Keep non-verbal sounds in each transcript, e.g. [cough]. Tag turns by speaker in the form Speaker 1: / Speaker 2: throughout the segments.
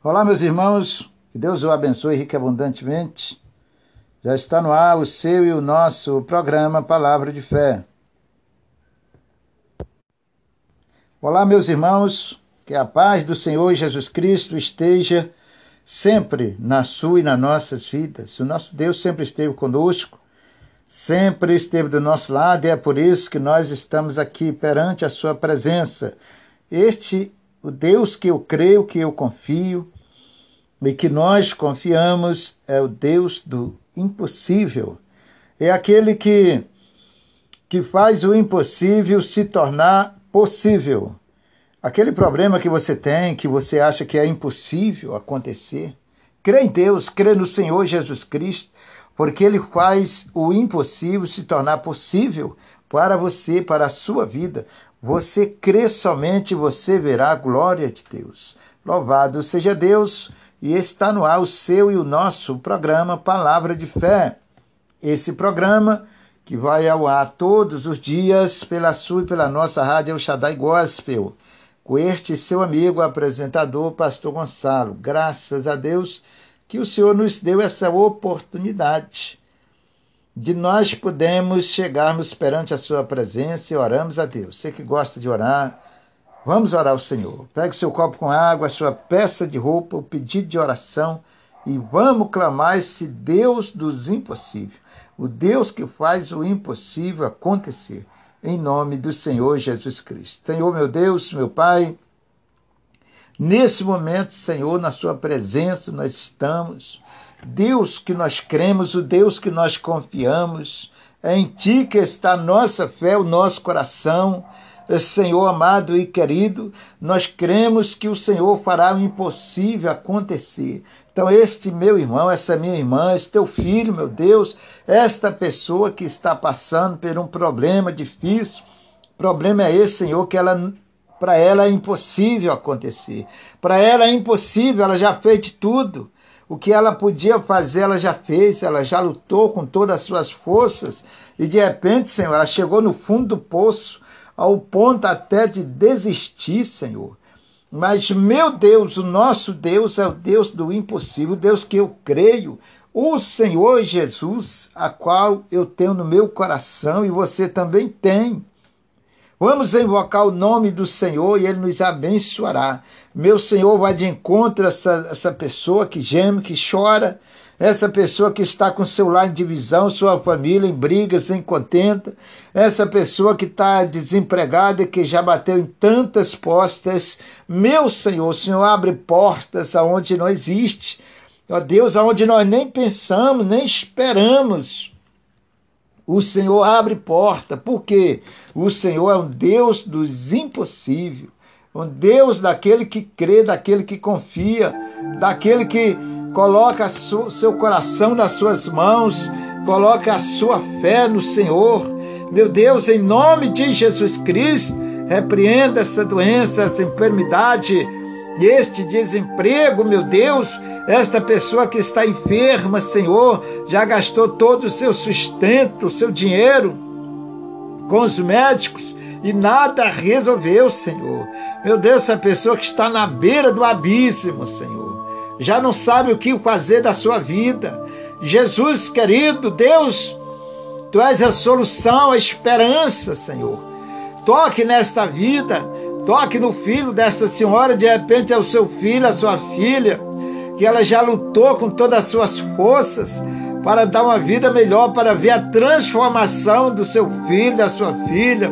Speaker 1: Olá, meus irmãos, que Deus o abençoe e abundantemente. Já está no ar o seu e o nosso programa Palavra de Fé. Olá, meus irmãos, que a paz do Senhor Jesus Cristo esteja sempre na sua e nas nossas vidas. O nosso Deus sempre esteve conosco, sempre esteve do nosso lado e é por isso que nós estamos aqui perante a sua presença. Este o Deus que eu creio, que eu confio e que nós confiamos é o Deus do impossível. É aquele que, que faz o impossível se tornar possível. Aquele problema que você tem, que você acha que é impossível acontecer, crê em Deus, crê no Senhor Jesus Cristo, porque Ele faz o impossível se tornar possível para você, para a sua vida. Você crê somente, você verá a glória de Deus. Louvado seja Deus, e está no ar o seu e o nosso programa Palavra de Fé. Esse programa que vai ao ar todos os dias pela sua e pela nossa rádio El Shaddai Gospel, com este seu amigo apresentador, Pastor Gonçalo. Graças a Deus que o Senhor nos deu essa oportunidade de nós podemos chegarmos perante a sua presença e oramos a Deus. Você que gosta de orar, vamos orar ao Senhor. Pegue seu copo com água, sua peça de roupa, o pedido de oração e vamos clamar esse Deus dos impossíveis, o Deus que faz o impossível acontecer, em nome do Senhor Jesus Cristo. Senhor, meu Deus, meu Pai, nesse momento, Senhor, na sua presença nós estamos Deus que nós cremos, o Deus que nós confiamos, é em Ti que está a nossa fé, o nosso coração. Senhor amado e querido, nós cremos que o Senhor fará o impossível acontecer. Então, este meu irmão, essa minha irmã, esse teu filho, meu Deus, esta pessoa que está passando por um problema difícil, problema é esse, Senhor, que ela para ela é impossível acontecer. Para ela é impossível, ela já fez de tudo. O que ela podia fazer, ela já fez, ela já lutou com todas as suas forças e de repente, Senhor, ela chegou no fundo do poço, ao ponto até de desistir, Senhor. Mas, meu Deus, o nosso Deus é o Deus do impossível, o Deus que eu creio, o Senhor Jesus, a qual eu tenho no meu coração e você também tem. Vamos invocar o nome do Senhor e Ele nos abençoará. Meu Senhor vai de encontro a essa, essa pessoa que geme, que chora, essa pessoa que está com seu lar em divisão, sua família em brigas, em contenta, essa pessoa que está desempregada e que já bateu em tantas postas. Meu Senhor, o Senhor abre portas aonde não existe. Ó Deus, aonde nós nem pensamos, nem esperamos. O Senhor abre porta, porque o Senhor é um Deus dos impossíveis, um Deus daquele que crê, daquele que confia, daquele que coloca seu coração nas suas mãos, coloca a sua fé no Senhor. Meu Deus, em nome de Jesus Cristo, repreenda essa doença, essa enfermidade, este desemprego, meu Deus, esta pessoa que está enferma, Senhor, já gastou todo o seu sustento, o seu dinheiro com os médicos e nada resolveu, Senhor. Meu Deus, essa pessoa que está na beira do abismo, Senhor, já não sabe o que fazer da sua vida. Jesus, querido Deus, Tu és a solução, a esperança, Senhor. Toque nesta vida, toque no filho dessa senhora, de repente é o seu filho, a sua filha que ela já lutou com todas as suas forças para dar uma vida melhor, para ver a transformação do seu filho, da sua filha.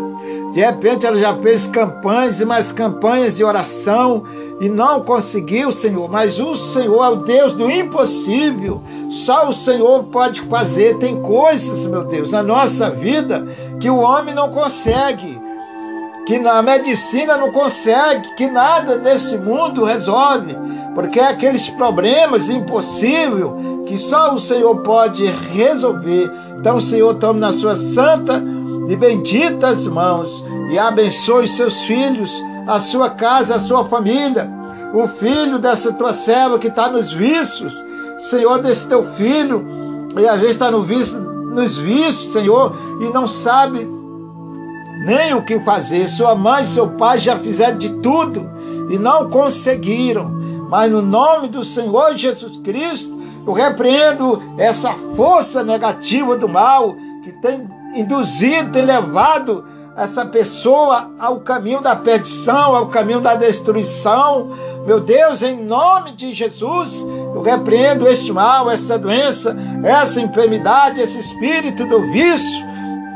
Speaker 1: De repente ela já fez campanhas e mais campanhas de oração e não conseguiu, Senhor. Mas o Senhor é o Deus do impossível. Só o Senhor pode fazer. Tem coisas, meu Deus, na nossa vida que o homem não consegue, que na medicina não consegue, que nada nesse mundo resolve porque é aqueles problemas impossíveis que só o Senhor pode resolver. Então, Senhor tome nas suas santas e benditas mãos e abençoe seus filhos, a sua casa, a sua família, o filho dessa tua serva que está nos vícios, Senhor, desse teu filho, e às vezes está no vício, nos vícios, Senhor, e não sabe nem o que fazer. Sua mãe seu pai já fizeram de tudo e não conseguiram mas no nome do Senhor Jesus Cristo, eu repreendo essa força negativa do mal que tem induzido, tem levado essa pessoa ao caminho da perdição, ao caminho da destruição. Meu Deus, em nome de Jesus, eu repreendo este mal, essa doença, essa enfermidade, esse espírito do vício,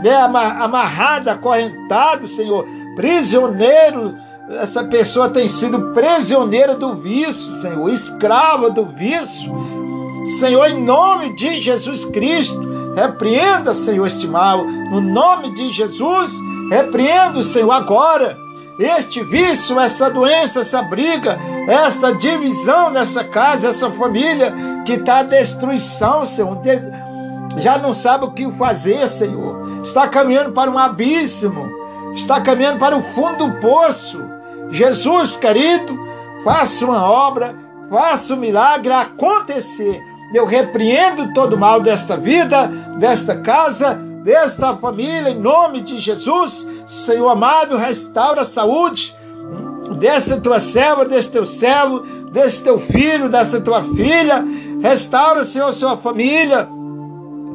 Speaker 1: é amarrado, acorrentado, Senhor, prisioneiro. Essa pessoa tem sido prisioneira do vício, Senhor, escrava do vício. Senhor, em nome de Jesus Cristo, repreenda, Senhor, este mal. No nome de Jesus, Repreendo, Senhor, agora este vício, essa doença, essa briga, esta divisão nessa casa, essa família que está a destruição, Senhor. Já não sabe o que fazer, Senhor. Está caminhando para um abismo, está caminhando para o fundo do poço. Jesus, querido, faça uma obra, faça o um milagre acontecer. Eu repreendo todo o mal desta vida, desta casa desta família, em nome de Jesus. Senhor amado, restaura a saúde dessa tua serva, desse teu servo, desse teu filho, dessa tua filha. Restaura, Senhor, sua família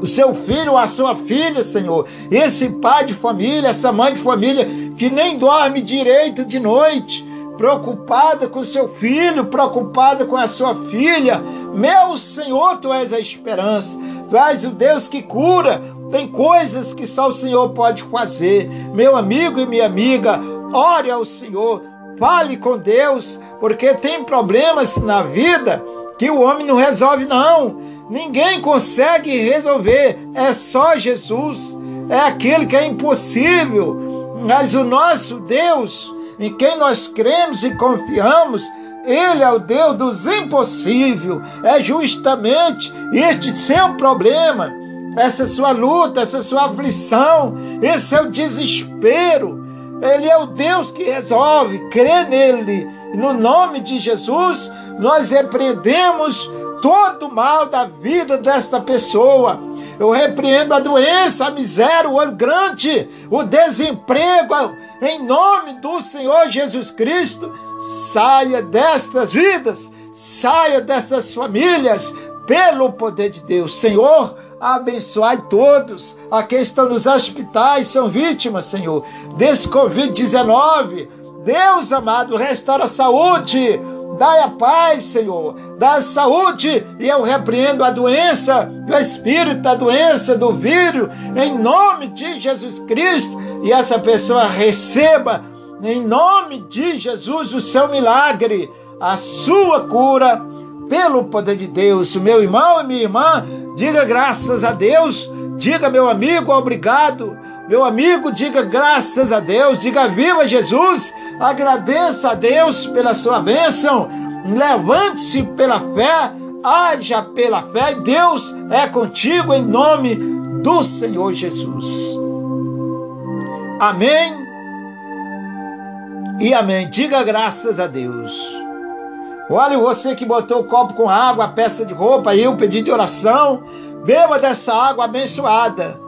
Speaker 1: o seu filho a sua filha, Senhor, esse pai de família, essa mãe de família que nem dorme direito de noite, preocupada com seu filho, preocupada com a sua filha. Meu Senhor, tu és a esperança, tu és o Deus que cura, tem coisas que só o Senhor pode fazer. Meu amigo e minha amiga, ore ao Senhor, fale com Deus, porque tem problemas na vida que o homem não resolve, não. Ninguém consegue resolver, é só Jesus. É aquele que é impossível. Mas o nosso Deus, em quem nós cremos e confiamos, ele é o Deus dos impossíveis. É justamente este seu problema essa sua luta, essa sua aflição, esse seu desespero. Ele é o Deus que resolve, crê nele. No nome de Jesus, nós repreendemos todo o mal da vida desta pessoa. Eu repreendo a doença, a miséria, o olho grande, o desemprego. Em nome do Senhor Jesus Cristo, saia destas vidas, saia dessas famílias, pelo poder de Deus. Senhor, abençoai todos. Aqui estão nos hospitais, são vítimas, Senhor, desse Covid-19. Deus amado, restaura a saúde. Dai a paz, Senhor. Dá a saúde e eu repreendo a doença, do espírito da doença, do vírus, em nome de Jesus Cristo. E essa pessoa receba, em nome de Jesus, o seu milagre, a sua cura pelo poder de Deus. Meu irmão e minha irmã, diga graças a Deus. Diga, meu amigo, obrigado. Meu amigo, diga graças a Deus. Diga viva Jesus. Agradeça a Deus pela sua bênção. Levante-se pela fé. Haja pela fé. Deus é contigo em nome do Senhor Jesus. Amém. E amém. Diga graças a Deus. Olha, você que botou o copo com água, a peça de roupa, aí o pedido de oração, beba dessa água abençoada.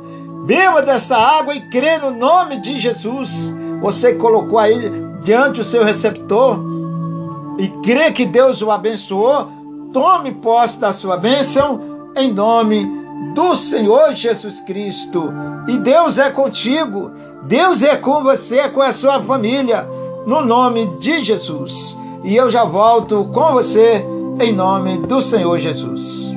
Speaker 1: Beba dessa água e crê no nome de Jesus. Você colocou aí diante o seu receptor e crê que Deus o abençoou. Tome posse da sua bênção em nome do Senhor Jesus Cristo. E Deus é contigo. Deus é com você, é com a sua família. No nome de Jesus e eu já volto com você em nome do Senhor Jesus.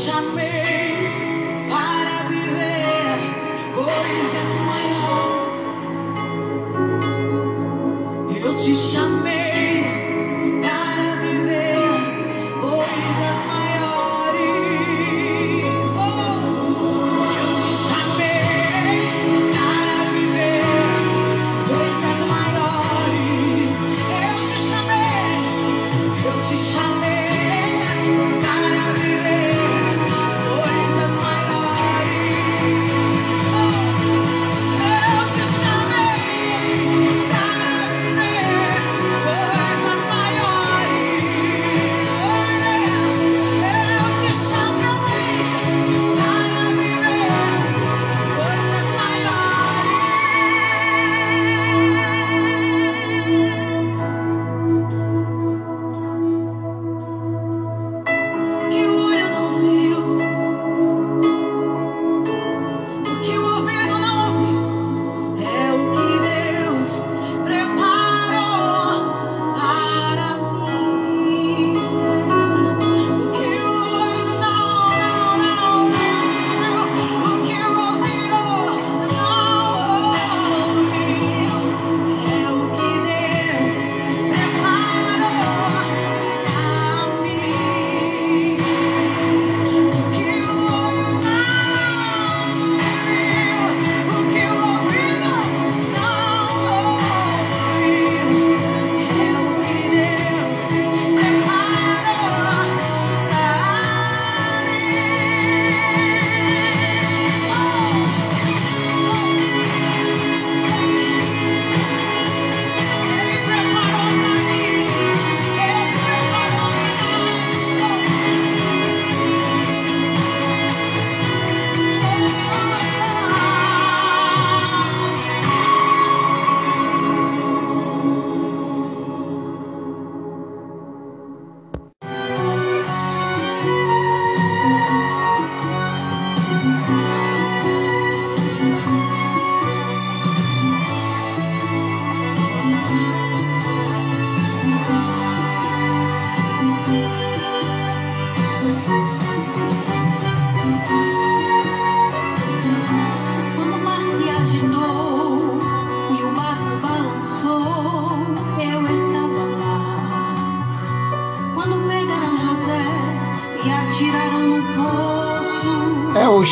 Speaker 2: Coisas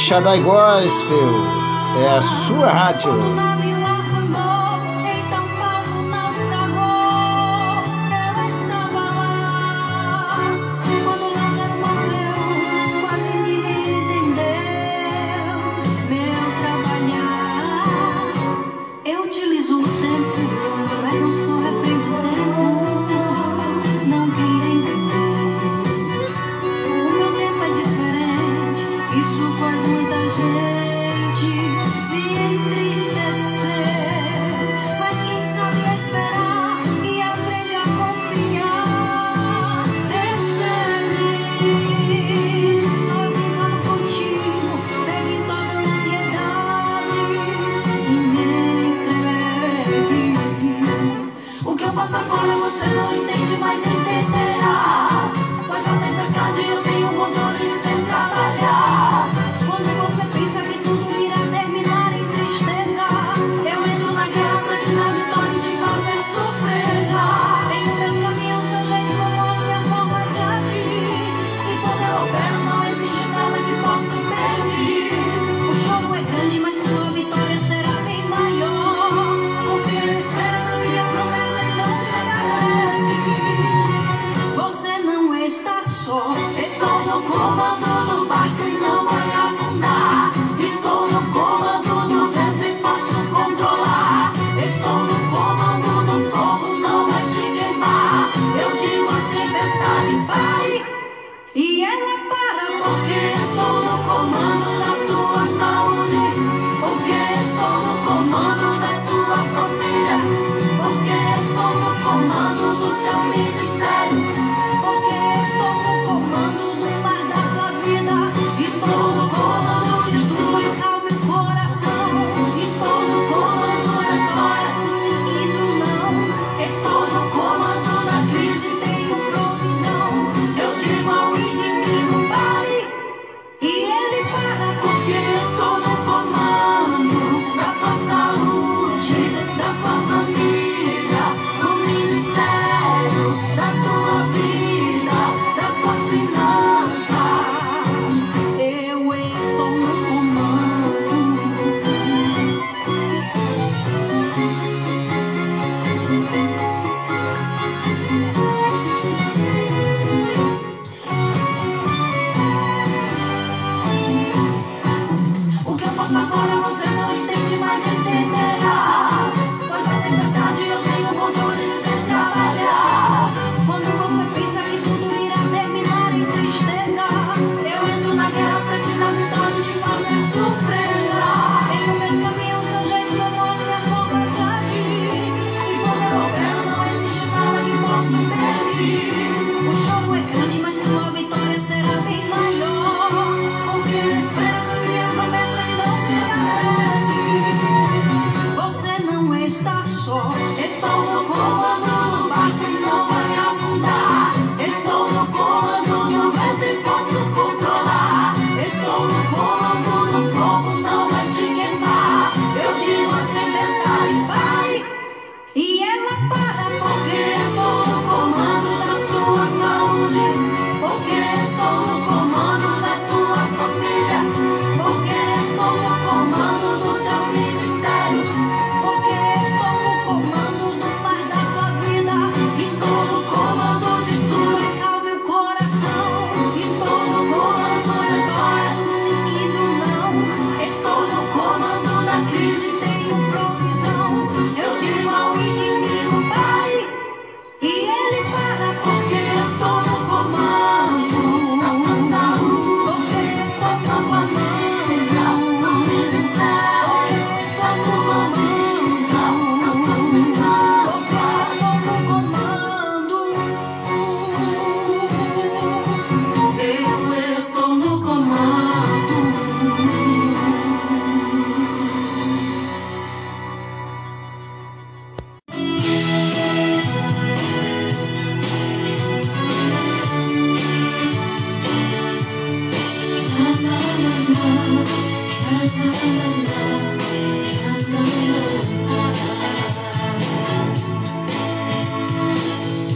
Speaker 2: Shaddai Gospel. É a sua rádio.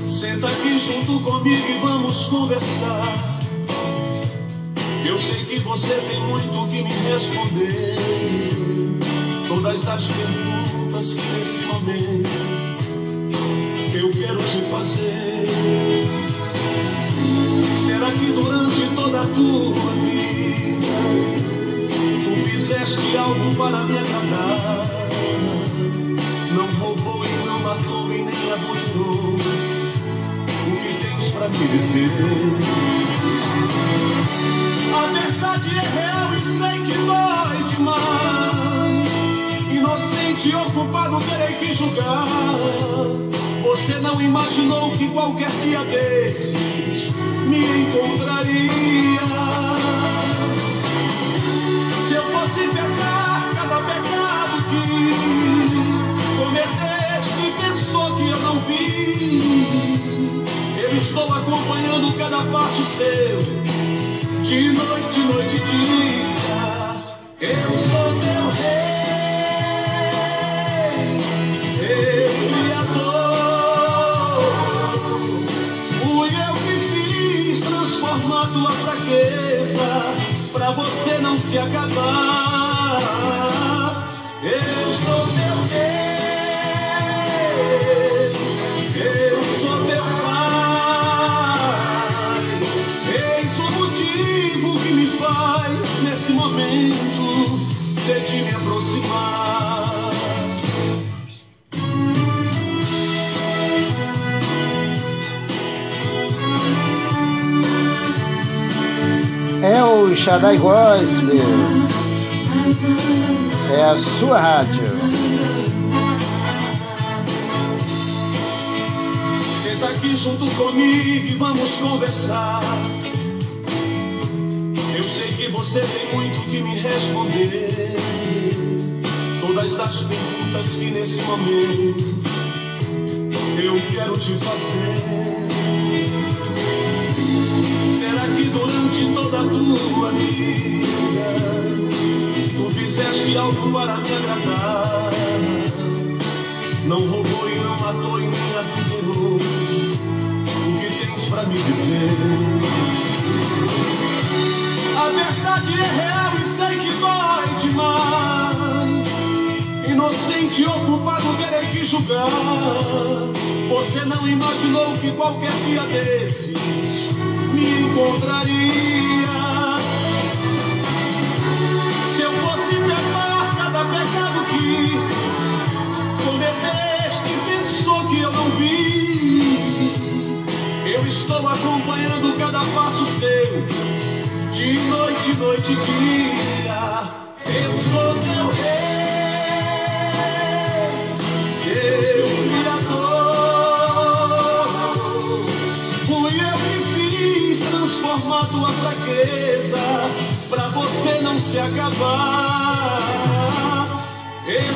Speaker 2: Senta aqui junto comigo e vamos conversar.
Speaker 3: Eu sei que você tem muito que me responder. Todas as perguntas que nesse momento eu quero te fazer. Será que durante toda a tua vida fizeste algo para me agradar? Não roubou e não matou e nem adulterou. O que tens para me dizer? A verdade é real e sei que dói demais. Inocente ou culpado terei que julgar. Você não imaginou que qualquer dia desses me encontraria. Se pesar cada pecado que cometeste e pensou que eu não vi, eu estou acompanhando cada passo seu de noite, noite e dia. Eu sou teu rei, teu criador. Fui eu que fiz transformar tua fraqueza você não se acabar. Eu sou teu Deus, eu sou teu Pai. Eis o motivo que me faz nesse momento de te me aproximar.
Speaker 1: É o Shaddai Gospel. É a sua rádio.
Speaker 3: Senta aqui junto comigo e vamos conversar. Eu sei que você tem muito que me responder. Todas as perguntas que nesse momento eu quero te fazer. Durante toda a tua vida tu fizeste algo para me agradar? Não roubou e não matou e nem adulterou. O que tens para me dizer? A verdade é real e sei que dói demais. Inocente ou culpado terei que julgar. Você não imaginou que qualquer dia desses me encontraria. Pecado que cometeste e pensou que eu não vi, eu estou acompanhando cada passo seu, de noite, noite dia. Eu sou teu rei, teu criador. Fui eu que fiz transformar tua fraqueza pra você não se acabar.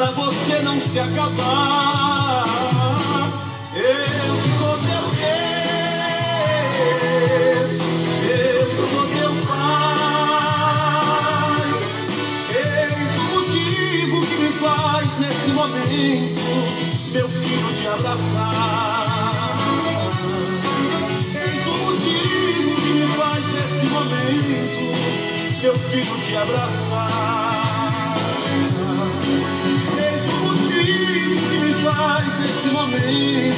Speaker 3: pra você não se acabar. Eu sou teu Deus, eu sou teu Pai. Eis o motivo que me faz nesse momento, meu filho, te abraçar. Eis o motivo que me faz nesse momento, meu filho, te abraçar. Que me faz nesse momento,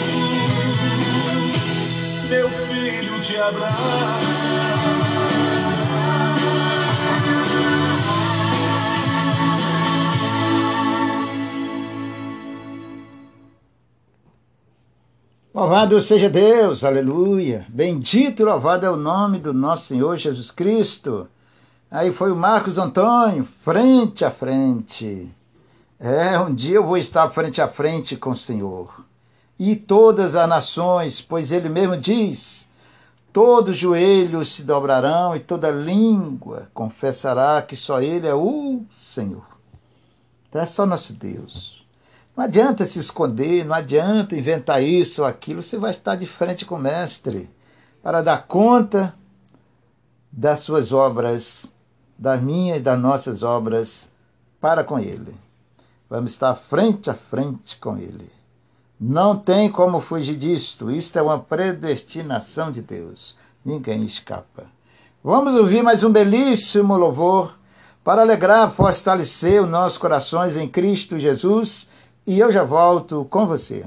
Speaker 3: meu filho, te abraçar.
Speaker 1: Louvado seja Deus, aleluia. Bendito e louvado é o nome do nosso Senhor Jesus Cristo. Aí foi o Marcos Antônio, frente a frente. É, um dia eu vou estar frente a frente com o Senhor. E todas as nações, pois ele mesmo diz: Todos os joelhos se dobrarão e toda língua confessará que só Ele é o Senhor. Então é só nosso Deus. Não adianta se esconder, não adianta inventar isso ou aquilo, você vai estar de frente com o Mestre para dar conta das suas obras, das minhas e das nossas obras para com Ele. Vamos estar frente a frente com Ele. Não tem como fugir disto. Isto é uma predestinação de Deus. Ninguém escapa. Vamos ouvir mais um belíssimo louvor para alegrar, fortalecer os nossos corações em Cristo Jesus. E eu já volto com você.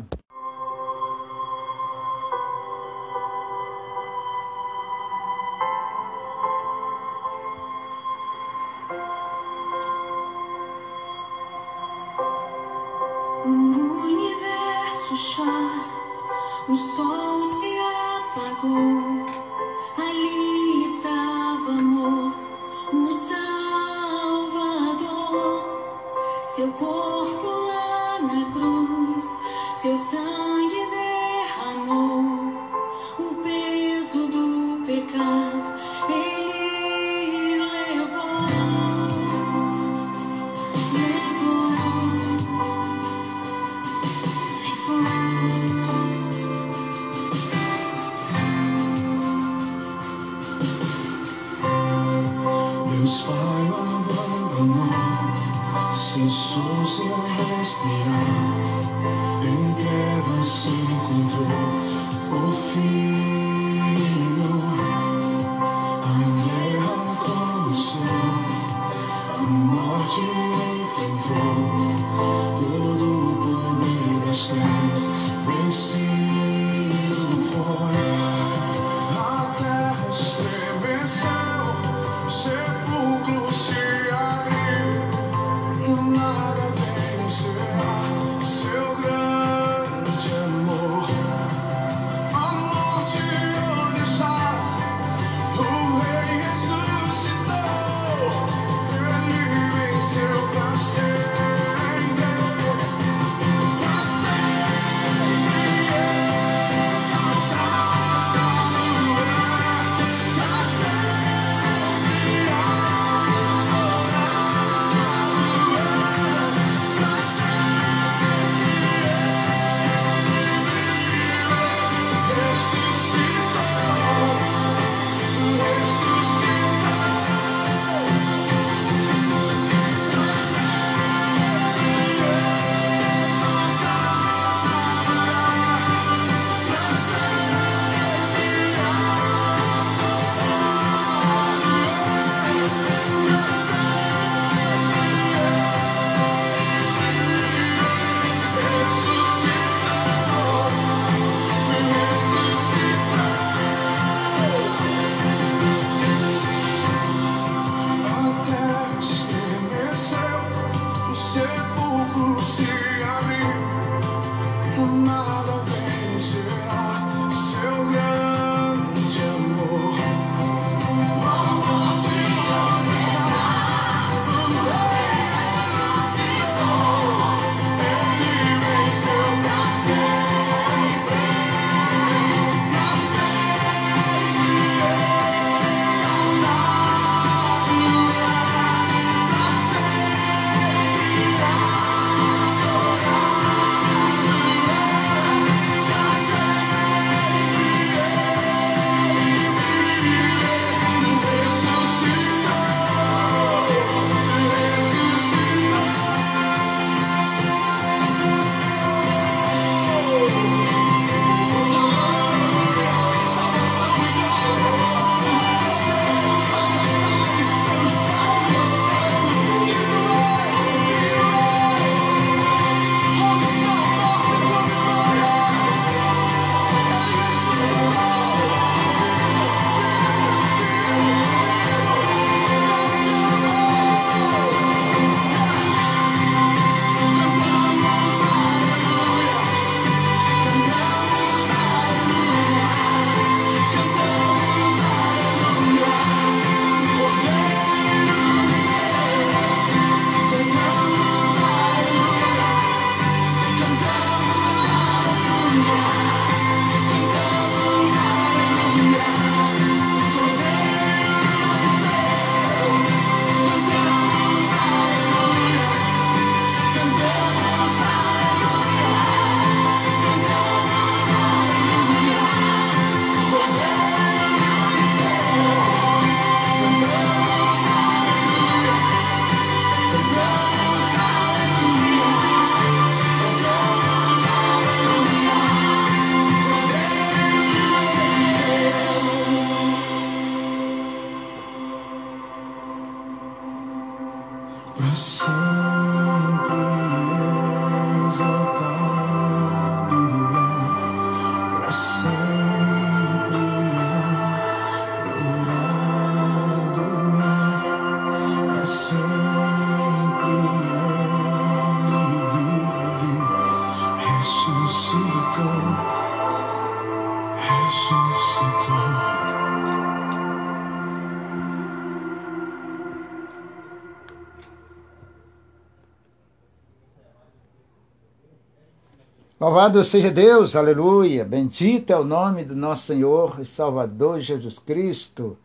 Speaker 1: Louvado seja Deus, aleluia. Bendito é o nome do nosso Senhor e Salvador Jesus Cristo,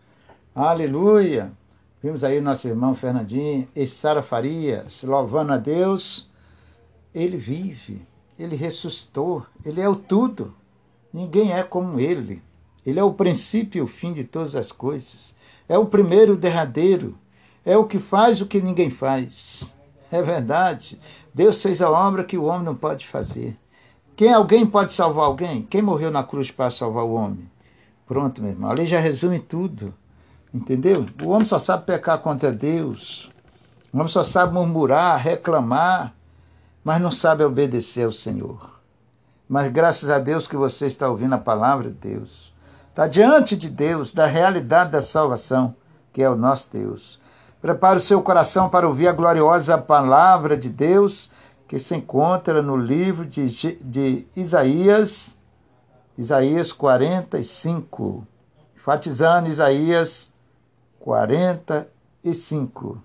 Speaker 1: aleluia. Vimos aí nosso irmão Fernandinho e Sara Farias, louvando a Deus. Ele vive, ele ressuscitou, ele é o tudo. Ninguém é como ele. Ele é o princípio e o fim de todas as coisas. É o primeiro derradeiro. É o que faz o que ninguém faz. É verdade. Deus fez a obra que o homem não pode fazer. Quem alguém pode salvar alguém? Quem morreu na cruz para salvar o homem? Pronto, meu irmão. Ali já resume tudo. Entendeu? O homem só sabe pecar contra Deus. O homem só sabe murmurar, reclamar, mas não sabe obedecer ao Senhor. Mas graças a Deus que você está ouvindo a palavra de Deus. Está diante de Deus, da realidade da salvação, que é o nosso Deus. Prepare o seu coração para ouvir a gloriosa palavra de Deus que se encontra no livro de, de Isaías, Isaías 45, enfatizando Isaías 45.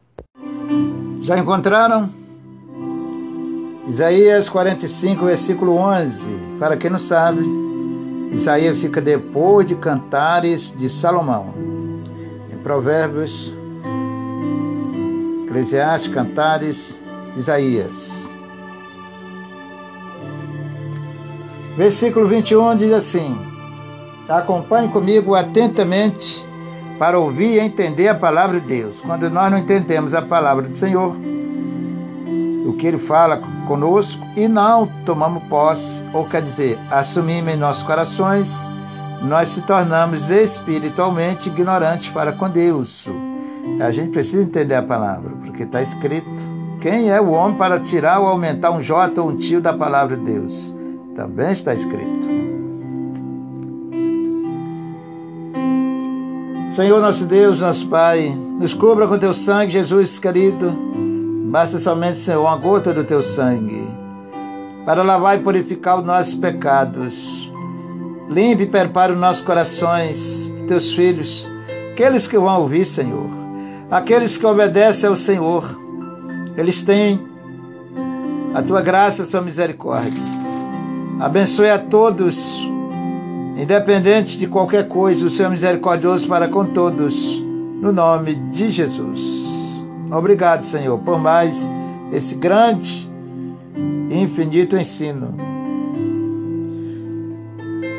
Speaker 1: Já encontraram? Isaías 45, versículo 11. Para quem não sabe, Isaías fica depois de Cantares de Salomão. Em Provérbios, Eclesiastes, Cantares, Isaías. Versículo 21 diz assim: Acompanhe comigo atentamente para ouvir e entender a palavra de Deus. Quando nós não entendemos a palavra do Senhor, o que Ele fala conosco, e não tomamos posse, ou quer dizer, assumimos em nossos corações, nós se tornamos espiritualmente ignorantes para com Deus. A gente precisa entender a palavra, porque está escrito: quem é o homem para tirar ou aumentar um jota ou um tio da palavra de Deus? Também está escrito. Senhor nosso Deus, nosso Pai, nos cubra com teu sangue, Jesus querido. Basta somente, Senhor, uma gota do teu sangue para lavar e purificar os nossos pecados. Limpe e prepare os nossos corações, teus filhos, aqueles que vão ouvir, Senhor, aqueles que obedecem ao Senhor. Eles têm a tua graça, a sua misericórdia. Abençoe a todos, independente de qualquer coisa, o Senhor é misericordioso para com todos, no nome de Jesus. Obrigado, Senhor, por mais esse grande e infinito ensino.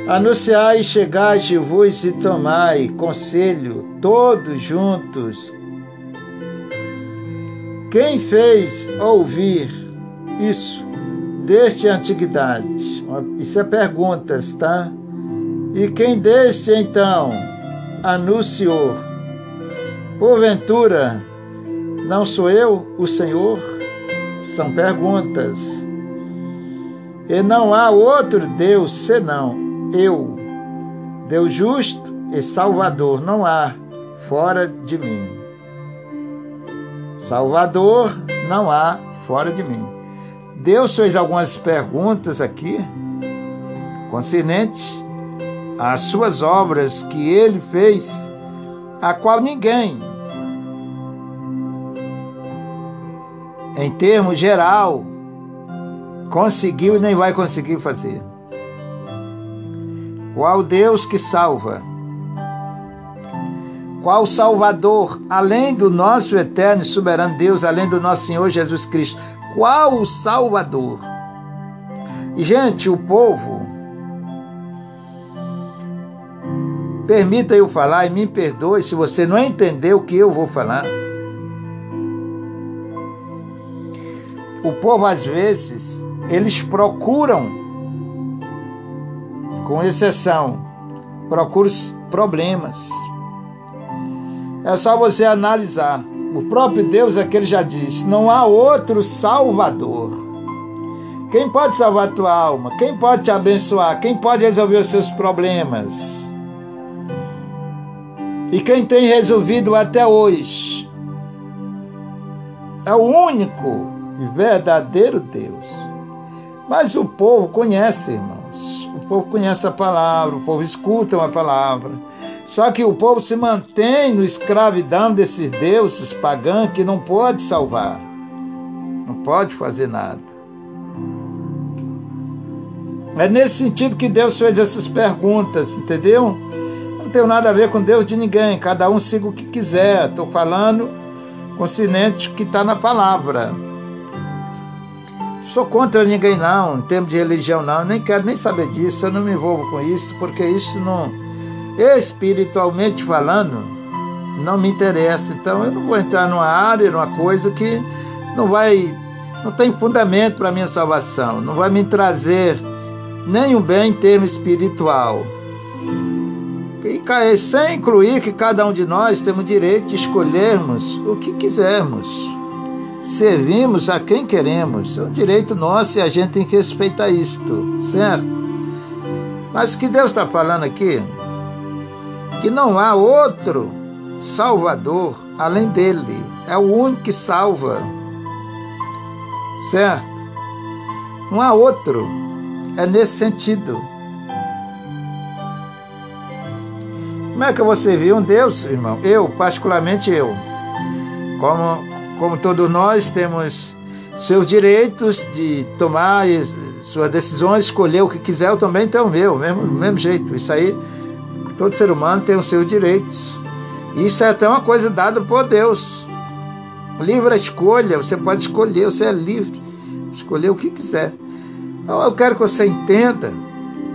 Speaker 1: Anunciai, chegai, vos e tomai conselho, todos juntos. Quem fez ouvir isso? Desde a antiguidade? Isso é perguntas, tá? E quem desse então anunciou? Porventura, não sou eu o Senhor? São perguntas. E não há outro Deus senão eu, Deus justo e Salvador, não há fora de mim. Salvador não há fora de mim. Deus fez algumas perguntas aqui, concernentes às suas obras que ele fez, a qual ninguém, em termos geral, conseguiu e nem vai conseguir fazer. Qual Deus que salva? Qual Salvador, além do nosso eterno e soberano Deus, além do nosso Senhor Jesus Cristo? Qual o Salvador. Gente, o povo, permita eu falar e me perdoe se você não entendeu o que eu vou falar. O povo, às vezes, eles procuram, com exceção, procuram problemas. É só você analisar. O próprio Deus é que ele já disse: não há outro Salvador. Quem pode salvar a tua alma? Quem pode te abençoar? Quem pode resolver os seus problemas? E quem tem resolvido até hoje é o único e verdadeiro Deus. Mas o povo conhece, irmãos. o povo conhece a palavra, o povo escuta uma palavra. Só que o povo se mantém no escravidão desses deuses pagãos que não pode salvar, não pode fazer nada. É nesse sentido que Deus fez essas perguntas, entendeu? Não tem nada a ver com Deus de ninguém, cada um siga o que quiser. Estou falando consciente que está na palavra. Sou contra ninguém não, em termos de religião não, nem quero nem saber disso, eu não me envolvo com isso, porque isso não, espiritualmente falando, não me interessa. Então eu não vou entrar numa área, numa coisa que não vai, não tem fundamento para minha salvação, não vai me trazer nenhum bem em termo espiritual. E sem incluir que cada um de nós temos direito de escolhermos o que quisermos servimos a quem queremos. É um direito nosso e a gente tem que respeitar isto, certo? Mas o que Deus está falando aqui? Que não há outro Salvador além dele. É o único que salva. Certo? Não há outro. É nesse sentido. Como é que você viu um Deus, irmão? Eu, particularmente eu, como como todos nós temos seus direitos de tomar suas decisões, escolher o que quiser, eu também tenho o meu, mesmo, mesmo jeito. Isso aí, todo ser humano tem os seus direitos. Isso é até uma coisa dada por Deus. Livre a escolha, você pode escolher, você é livre, escolher o que quiser. Então, eu quero que você entenda,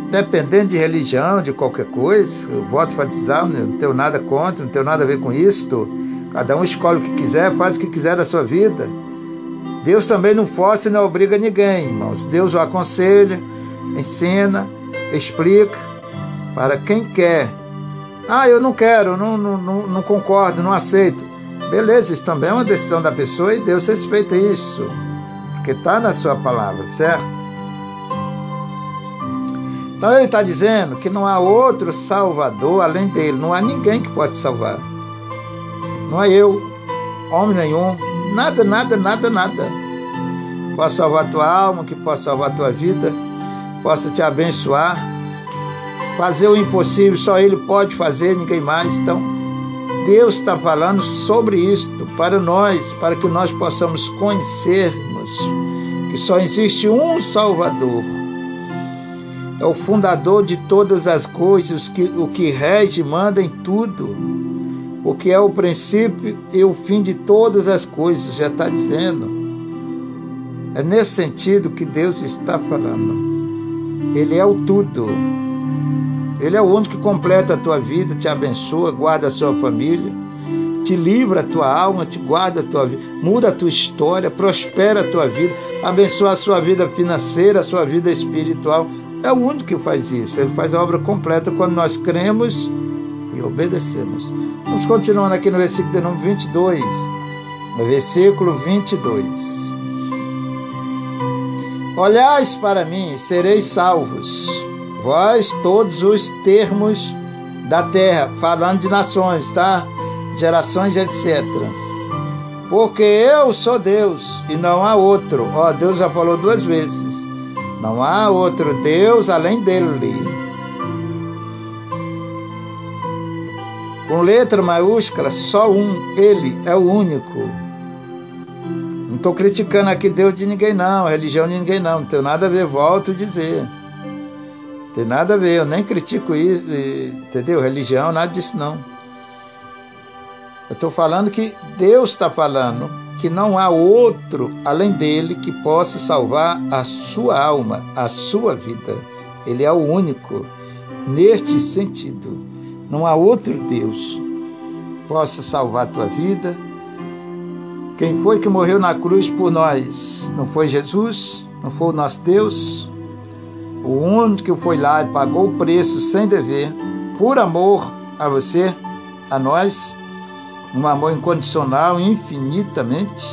Speaker 1: dependendo de religião, de qualquer coisa, eu voto batizar, não tenho nada contra, não tenho nada a ver com isto Cada um escolhe o que quiser, faz o que quiser da sua vida. Deus também não força e não obriga ninguém, irmãos. Deus o aconselha, ensina, explica para quem quer. Ah, eu não quero, não, não, não, não concordo, não aceito. Beleza, isso também é uma decisão da pessoa e Deus respeita isso, porque está na sua palavra, certo? Então ele está dizendo que não há outro Salvador além dele, não há ninguém que pode salvar. Não é eu, homem nenhum, nada, nada, nada, nada. Possa salvar tua alma, que possa salvar tua vida, possa te abençoar. Fazer o impossível, só Ele pode fazer, ninguém mais. Então, Deus está falando sobre isto para nós, para que nós possamos conhecermos que só existe um Salvador. É o fundador de todas as coisas, que, o que rege manda em tudo o que é o princípio e o fim de todas as coisas, já está dizendo. É nesse sentido que Deus está falando. Ele é o tudo. Ele é o único que completa a tua vida, te abençoa, guarda a sua família, te livra a tua alma, te guarda a tua vida, muda a tua história, prospera a tua vida, abençoa a sua vida financeira, a sua vida espiritual. É o único que faz isso. Ele faz a obra completa quando nós cremos e obedecemos. Vamos continuando aqui no versículo de número 22. No versículo 22. Olhais para mim, sereis salvos, vós todos os termos da terra, falando de nações, tá? Gerações, etc. Porque eu sou Deus e não há outro. Ó, Deus já falou duas vezes. Não há outro Deus além dele. com letra maiúscula, só um, ele é o único. Não estou criticando aqui Deus de ninguém, não, religião de ninguém, não. Não tem nada a ver, volto a dizer. Tem nada a ver, eu nem critico isso, entendeu? Religião, nada disso, não. Eu estou falando que Deus está falando que não há outro além dele que possa salvar a sua alma, a sua vida. Ele é o único neste sentido. Não há outro Deus que possa salvar a tua vida. Quem foi que morreu na cruz por nós? Não foi Jesus? Não foi o nosso Deus? O único que foi lá e pagou o preço sem dever, por amor a você, a nós, um amor incondicional, infinitamente,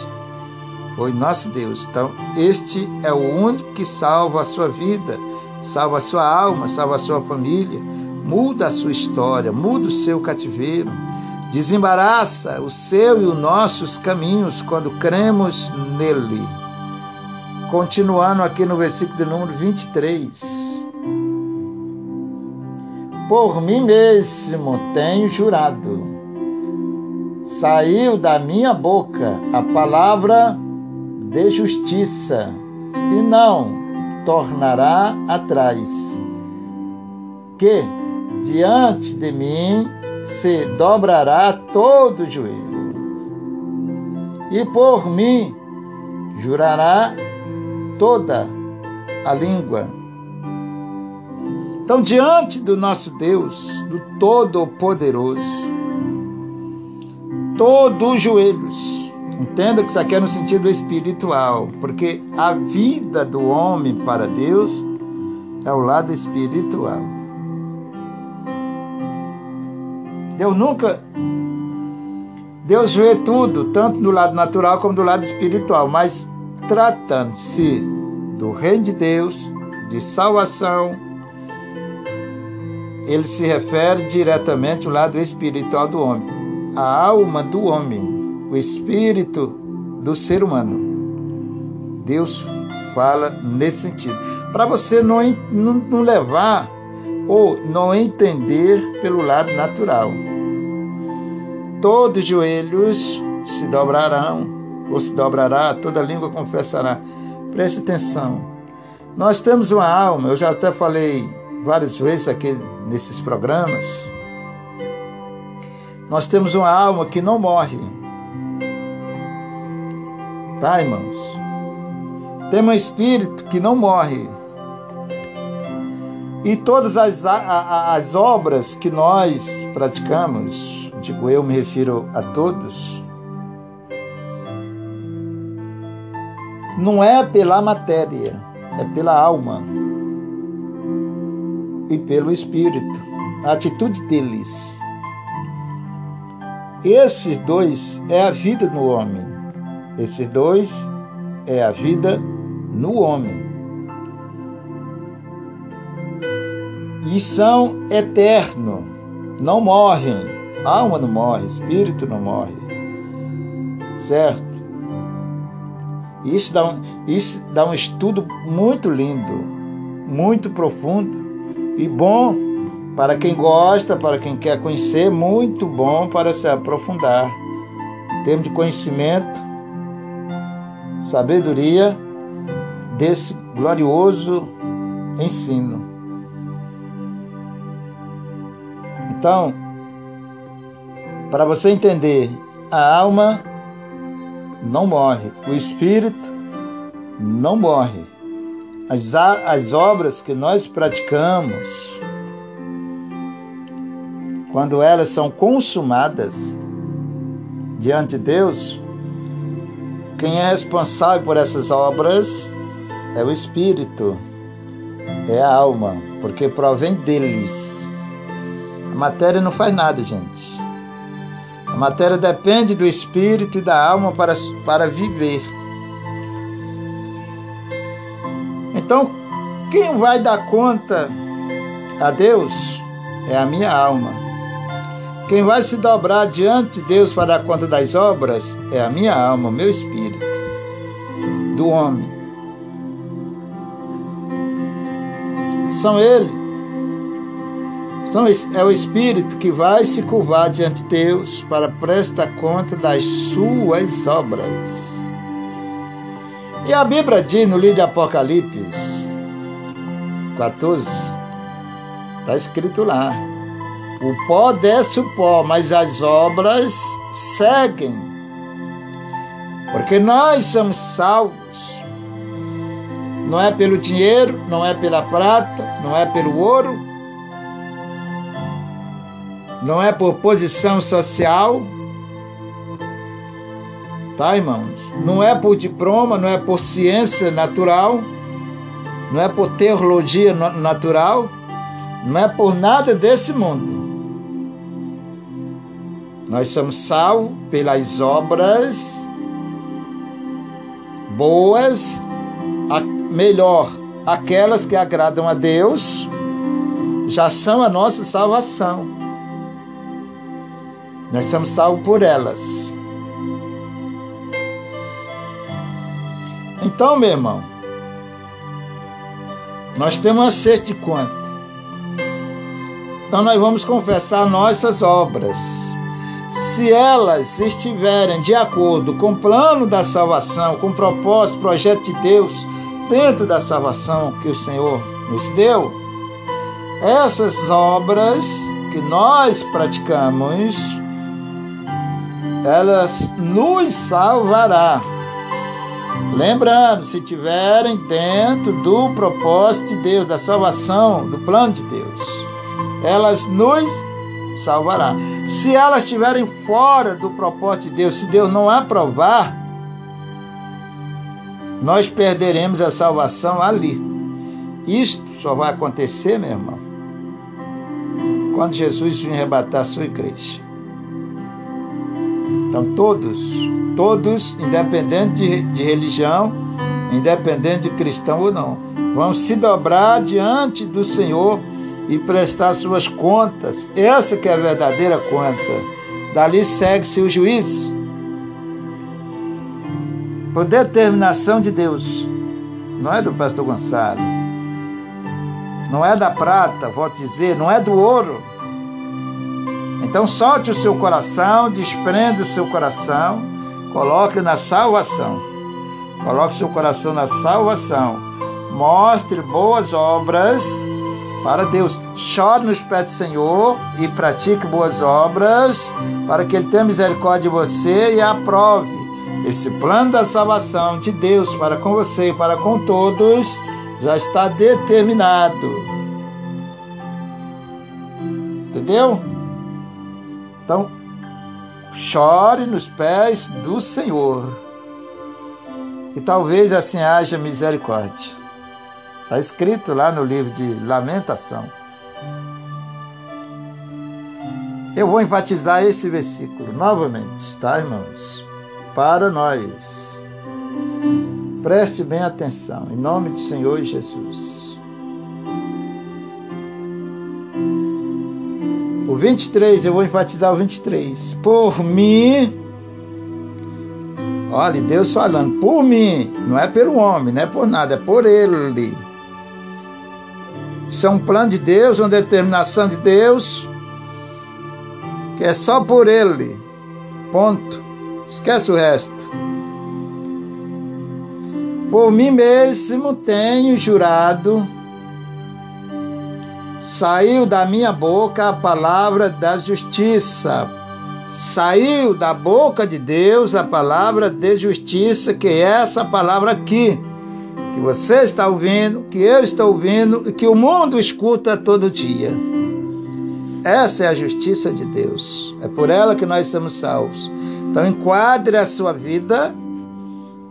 Speaker 1: foi nosso Deus. Então, este é o único que salva a sua vida, salva a sua alma, salva a sua família muda a sua história, muda o seu cativeiro, desembaraça o seu e os nossos caminhos quando cremos nele. Continuando aqui no versículo de número 23. por mim mesmo tenho jurado. Saiu da minha boca a palavra de justiça, e não tornará atrás. Que diante de mim se dobrará todo o joelho, e por mim jurará toda a língua. Então, diante do nosso Deus, do Todo-Poderoso, todos os joelhos, entenda que isso aqui é no sentido espiritual, porque a vida do homem para Deus é o lado espiritual. Deus nunca. Deus vê tudo, tanto do lado natural como do lado espiritual, mas tratando-se do reino de Deus, de salvação, ele se refere diretamente ao lado espiritual do homem, a alma do homem, o espírito do ser humano. Deus fala nesse sentido. Para você não, não, não levar ou não entender pelo lado natural. Todos os joelhos se dobrarão, ou se dobrará, toda língua confessará. Preste atenção. Nós temos uma alma, eu já até falei várias vezes aqui nesses programas. Nós temos uma alma que não morre. Tá, irmãos? Temos um espírito que não morre. E todas as, as obras que nós praticamos, digo eu, me refiro a todos, não é pela matéria, é pela alma e pelo espírito, a atitude deles. Esses dois é a vida no homem. Esses dois é a vida no homem. E são eternos, não morrem. Alma não morre, espírito não morre. Certo? Isso dá um, isso dá um estudo muito lindo, muito profundo e bom para quem gosta, para quem quer conhecer, muito bom para se aprofundar. Em termos de conhecimento, sabedoria desse glorioso ensino. Então, para você entender, a alma não morre, o espírito não morre. As, as obras que nós praticamos, quando elas são consumadas diante de Deus, quem é responsável por essas obras é o espírito, é a alma, porque provém deles. A matéria não faz nada, gente. Matéria depende do espírito e da alma para, para viver. Então, quem vai dar conta a Deus é a minha alma. Quem vai se dobrar diante de Deus para dar conta das obras é a minha alma, meu espírito, do homem. São ele. São, é o espírito que vai se curvar diante de Deus para prestar conta das suas obras. E a Bíblia diz no livro de Apocalipse 14, está escrito lá: o pó desce o pó, mas as obras seguem. Porque nós somos salvos. Não é pelo dinheiro, não é pela prata, não é pelo ouro, não é por posição social, Tá, irmãos? Não é por diploma, não é por ciência natural, não é por teologia natural, não é por nada desse mundo. Nós somos salvos pelas obras boas, melhor, aquelas que agradam a Deus, já são a nossa salvação. Nós somos salvos por elas. Então, meu irmão, nós temos acerto de quanto? Então nós vamos confessar nossas obras. Se elas estiverem de acordo com o plano da salvação, com o propósito, projeto de Deus, dentro da salvação que o Senhor nos deu, essas obras que nós praticamos, elas nos salvará. Lembrando, se tiverem dentro do propósito de Deus, da salvação, do plano de Deus, elas nos salvará. Se elas estiverem fora do propósito de Deus, se Deus não aprovar, nós perderemos a salvação ali. Isto só vai acontecer, meu irmão, quando Jesus vir arrebatar a sua igreja. Então, todos, todos, independente de, de religião, independente de cristão ou não, vão se dobrar diante do Senhor e prestar suas contas. Essa que é a verdadeira conta. Dali segue-se o juízo. Por determinação de Deus. Não é do pastor Gonçalo. Não é da prata, vou dizer, não é do ouro. Então solte o seu coração, desprenda o seu coração, coloque na salvação. Coloque seu coração na salvação. Mostre boas obras para Deus. Chore nos pés do Senhor e pratique boas obras, para que Ele tenha misericórdia de você e aprove esse plano da salvação de Deus para com você e para com todos, já está determinado. Entendeu? Então, chore nos pés do Senhor. E talvez assim haja misericórdia. Está escrito lá no livro de Lamentação. Eu vou enfatizar esse versículo novamente, tá, irmãos? Para nós. Preste bem atenção, em nome do Senhor Jesus. 23, eu vou enfatizar o 23. Por mim, olha, Deus falando, por mim, não é pelo homem, não é por nada, é por ele isso é um plano de Deus, uma determinação de Deus, que é só por Ele. Ponto. Esquece o resto. Por mim mesmo tenho jurado, saiu da minha boca a palavra da justiça. Saiu da boca de Deus a palavra de justiça, que é essa palavra aqui que você está ouvindo, que eu estou ouvindo e que o mundo escuta todo dia. Essa é a justiça de Deus. É por ela que nós somos salvos. Então enquadre a sua vida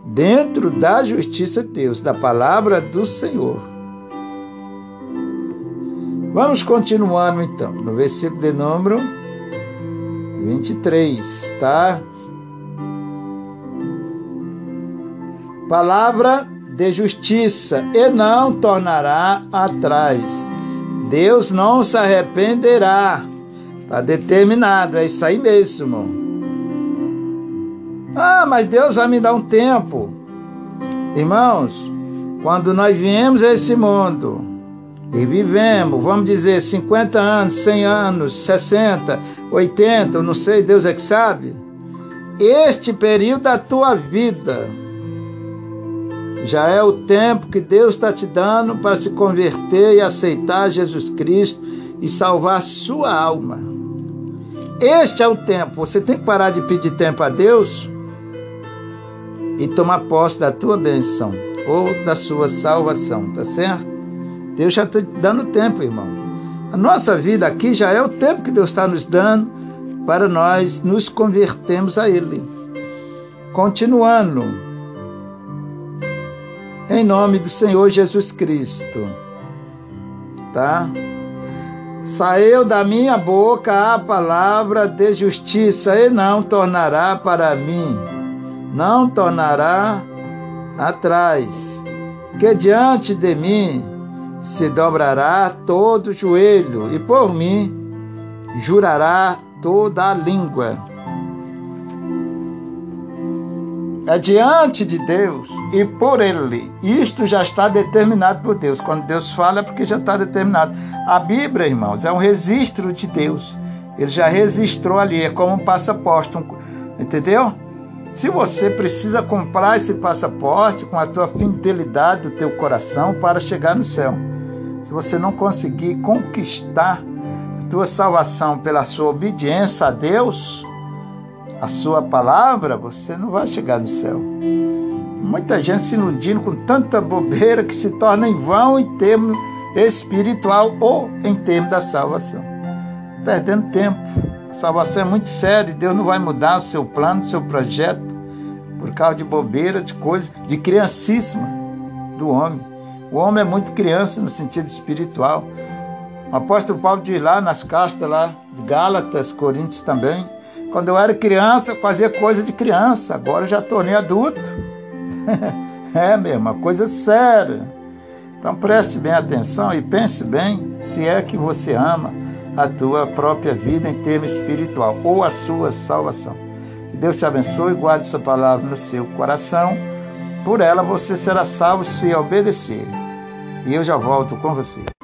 Speaker 1: dentro da justiça de Deus, da palavra do Senhor. Vamos continuando então, no versículo de número 23, tá? Palavra de justiça e não tornará atrás. Deus não se arrependerá. Está determinado, é isso aí mesmo. Ah, mas Deus vai me dar um tempo. Irmãos, quando nós viemos a esse mundo e vivemos, vamos dizer, 50 anos, 100 anos, 60, 80, não sei, Deus é que sabe. Este período da tua vida já é o tempo que Deus está te dando para se converter e aceitar Jesus Cristo e salvar sua alma. Este é o tempo. Você tem que parar de pedir tempo a Deus e tomar posse da tua bênção ou da sua salvação, tá certo? Deus já está dando tempo, irmão. A nossa vida aqui já é o tempo que Deus está nos dando para nós nos convertermos a Ele. Continuando em nome do Senhor Jesus Cristo. Tá? Saiu da minha boca a palavra de justiça e não tornará para mim, não tornará atrás, que diante de mim se dobrará todo joelho e por mim jurará toda a língua. É diante de Deus e por Ele. Isto já está determinado por Deus. Quando Deus fala é porque já está determinado. A Bíblia, irmãos, é um registro de Deus. Ele já registrou ali, é como um passaporte, um, entendeu? Se você precisa comprar esse passaporte com a tua fidelidade do teu coração para chegar no céu. Se você não conseguir conquistar a tua salvação pela sua obediência a Deus, a sua palavra, você não vai chegar no céu. Muita gente se iludindo com tanta bobeira que se torna em vão em termos espiritual ou em termos da salvação. Perdendo tempo. Salvação é muito séria, Deus não vai mudar seu plano, seu projeto por causa de bobeira, de coisa, de criancíssima do homem. O homem é muito criança no sentido espiritual. O apóstolo Paulo diz lá nas castas lá de Gálatas, Coríntios também, quando eu era criança, eu fazia coisa de criança, agora já tornei adulto. [laughs] é mesmo, uma coisa séria. Então preste bem atenção e pense bem se é que você ama a tua própria vida em termo espiritual ou a sua salvação. Que Deus te abençoe e guarde essa palavra no seu coração. Por ela você será salvo se obedecer. E eu já volto com você.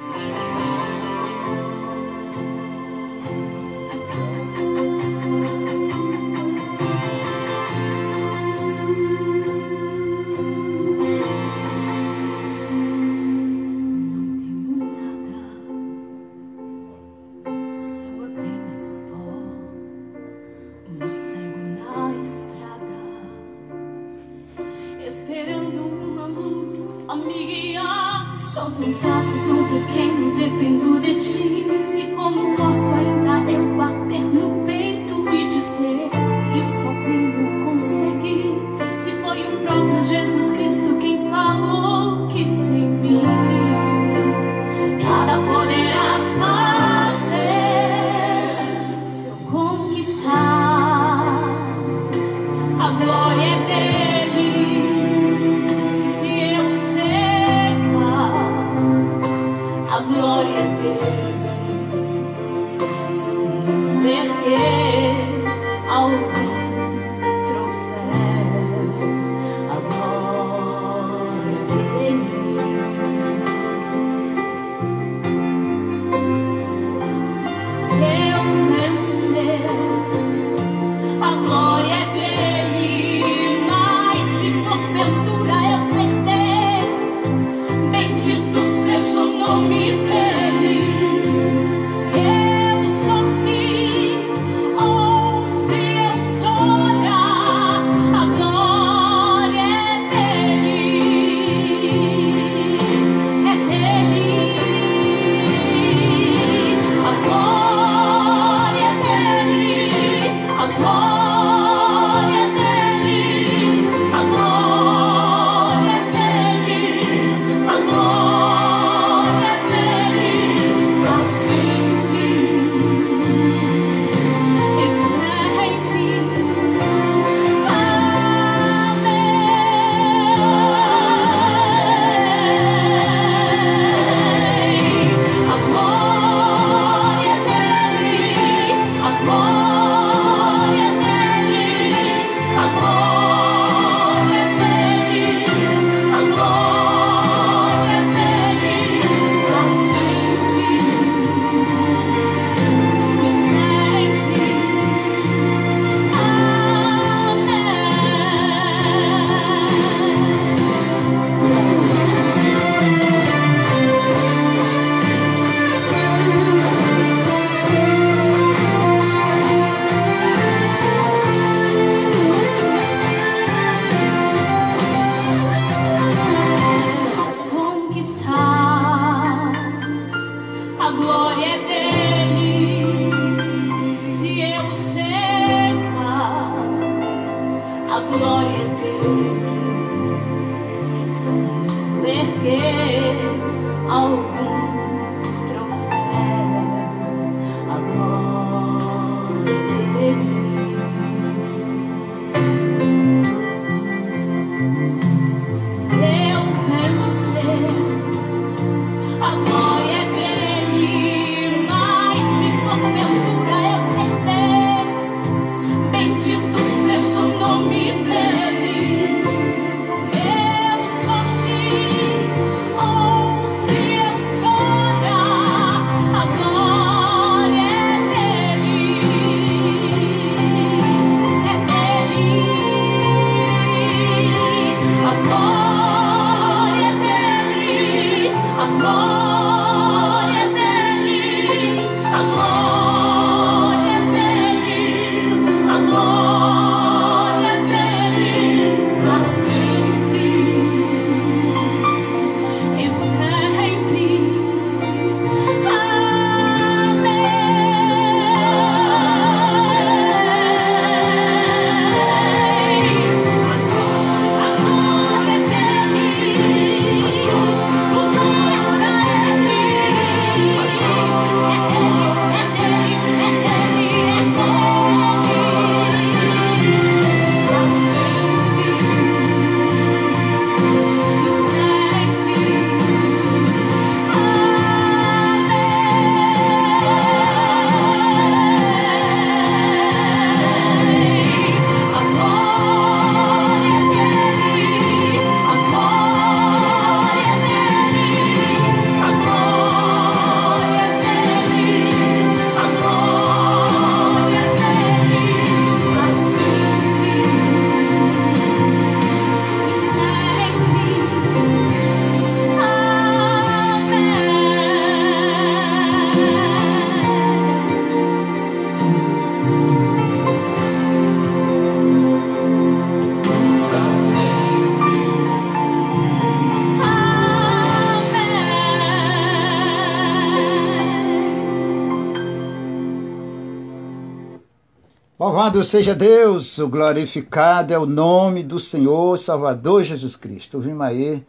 Speaker 1: Louvado seja Deus, o glorificado é o nome do Senhor Salvador Jesus Cristo. Vimos aí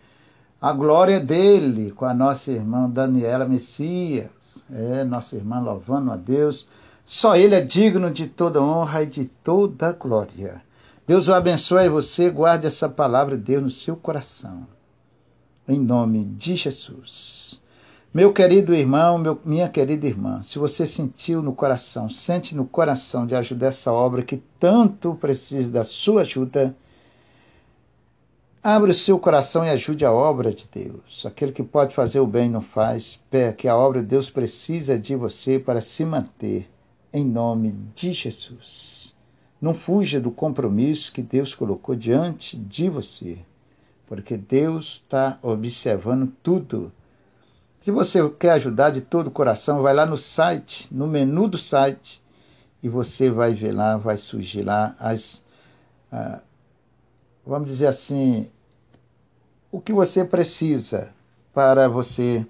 Speaker 1: a glória dele com a nossa irmã Daniela Messias, é, nossa irmã louvando a Deus. Só ele é digno de toda honra e de toda glória. Deus o abençoe você guarde essa palavra de Deus no seu coração. Em nome de Jesus. Meu querido irmão, meu, minha querida irmã, se você sentiu no coração, sente no coração de ajudar essa obra que tanto precisa da sua ajuda, abra o seu coração e ajude a obra de Deus. Aquele que pode fazer o bem não faz, pé que a obra de Deus precisa de você para se manter, em nome de Jesus. Não fuja do compromisso que Deus colocou diante de você, porque Deus está observando tudo se você quer ajudar de todo o coração, vai lá no site, no menu do site, e você vai ver lá, vai surgir lá as. Ah, vamos dizer assim, o que você precisa para você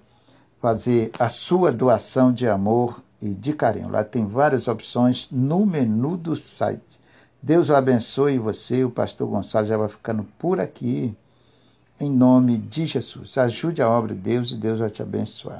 Speaker 1: fazer a sua doação de amor e de carinho. Lá tem várias opções no menu do site. Deus o abençoe você. O pastor Gonçalo já vai ficando por aqui. Em nome de Jesus. Ajude a obra de Deus e Deus vai te abençoar.